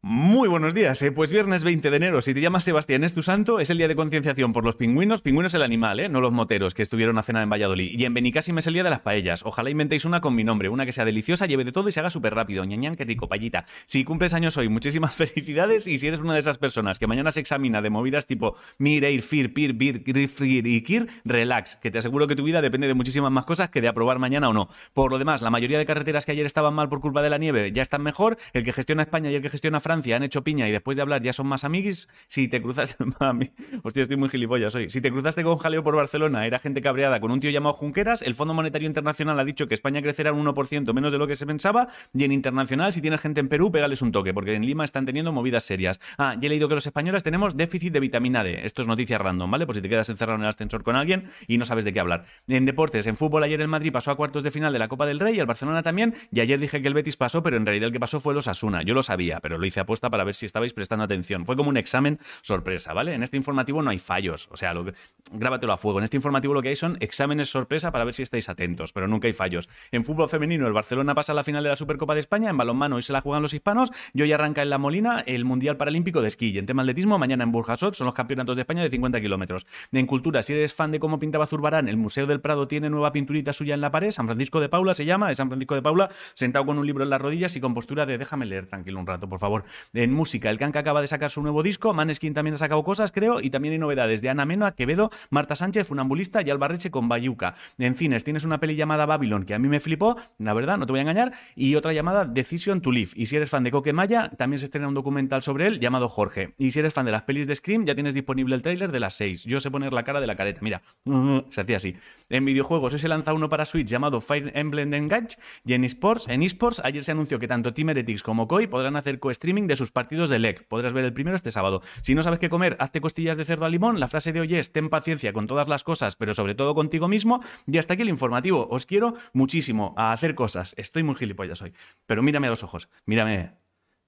Muy buenos días, ¿eh? pues viernes 20 de enero, si te llamas Sebastián es tu santo, es el día de concienciación por los pingüinos, pingüinos el animal, ¿eh? no los moteros que estuvieron a cenar en Valladolid. Y en Benicassim es el día de las paellas, ojalá inventéis una con mi nombre, una que sea deliciosa, lleve de todo y se haga súper rápido, ñañan, qué rico, payita. Si cumples años hoy, muchísimas felicidades y si eres una de esas personas que mañana se examina de movidas tipo Mireir, Fir, Pir, Bir, Grifir y Kir, relax, que te aseguro que tu vida depende de muchísimas más cosas que de aprobar mañana o no. Por lo demás, la mayoría de carreteras que ayer estaban mal por culpa de la nieve ya están mejor, el que gestiona España y el que gestiona han hecho piña y después de hablar ya son más amiguis. Si te cruzas. Hostia, estoy muy gilipollas hoy. Si te cruzaste con jaleo por Barcelona, era gente cabreada con un tío llamado Junqueras. El Fondo Monetario Internacional ha dicho que España crecerá un 1% menos de lo que se pensaba. Y en internacional, si tienes gente en Perú, pégales un toque, porque en Lima están teniendo movidas serias. Ah, ya he leído que los españoles tenemos déficit de vitamina D. Esto es noticia random, ¿vale? Por si te quedas encerrado en el ascensor con alguien y no sabes de qué hablar. En deportes, en fútbol, ayer el Madrid pasó a cuartos de final de la Copa del Rey el Barcelona también. Y ayer dije que el Betis pasó, pero en realidad el que pasó fue los Asuna. Yo lo sabía, pero lo hice apuesta para ver si estabais prestando atención. Fue como un examen sorpresa, ¿vale? En este informativo no hay fallos, o sea, lo que, grábatelo a fuego. En este informativo lo que hay son exámenes sorpresa para ver si estáis atentos, pero nunca hay fallos. En fútbol femenino, el Barcelona pasa a la final de la Supercopa de España, en balonmano hoy se la juegan los hispanos, y hoy arranca en La Molina el Mundial Paralímpico de Esquí. Y en tema atletismo, mañana en Burjasot son los campeonatos de España de 50 kilómetros. En cultura, si eres fan de cómo pintaba Zurbarán, el Museo del Prado tiene nueva pinturita suya en la pared, San Francisco de Paula se llama, es San Francisco de Paula, sentado con un libro en las rodillas y con postura de déjame leer tranquilo un rato, por favor. En música, el Kanka acaba de sacar su nuevo disco, Maneskin también ha sacado cosas, creo, y también hay novedades de Ana Meno, Quevedo, Marta Sánchez, Funambulista y Albarreche con Bayuca. En cines tienes una peli llamada Babylon que a mí me flipó, la verdad, no te voy a engañar, y otra llamada Decision to Live. Y si eres fan de Coque Maya, también se estrena un documental sobre él llamado Jorge. Y si eres fan de las pelis de Scream, ya tienes disponible el tráiler de las 6. Yo sé poner la cara de la careta, mira, se hacía así. En videojuegos hoy se lanza uno para Switch llamado Fire Emblem Engage y en esports, en esports ayer se anunció que tanto Team Heretics como Koi podrán hacer co-streaming de sus partidos de LEC. Podrás ver el primero este sábado. Si no sabes qué comer, hazte costillas de cerdo a limón. La frase de hoy es ten paciencia con todas las cosas, pero sobre todo contigo mismo. Y hasta aquí el informativo. Os quiero muchísimo a hacer cosas. Estoy muy gilipollas hoy. Pero mírame a los ojos. Mírame.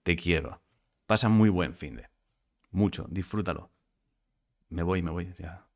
Te quiero. Pasa muy buen fin de. Mucho. Disfrútalo. Me voy, me voy. Ya.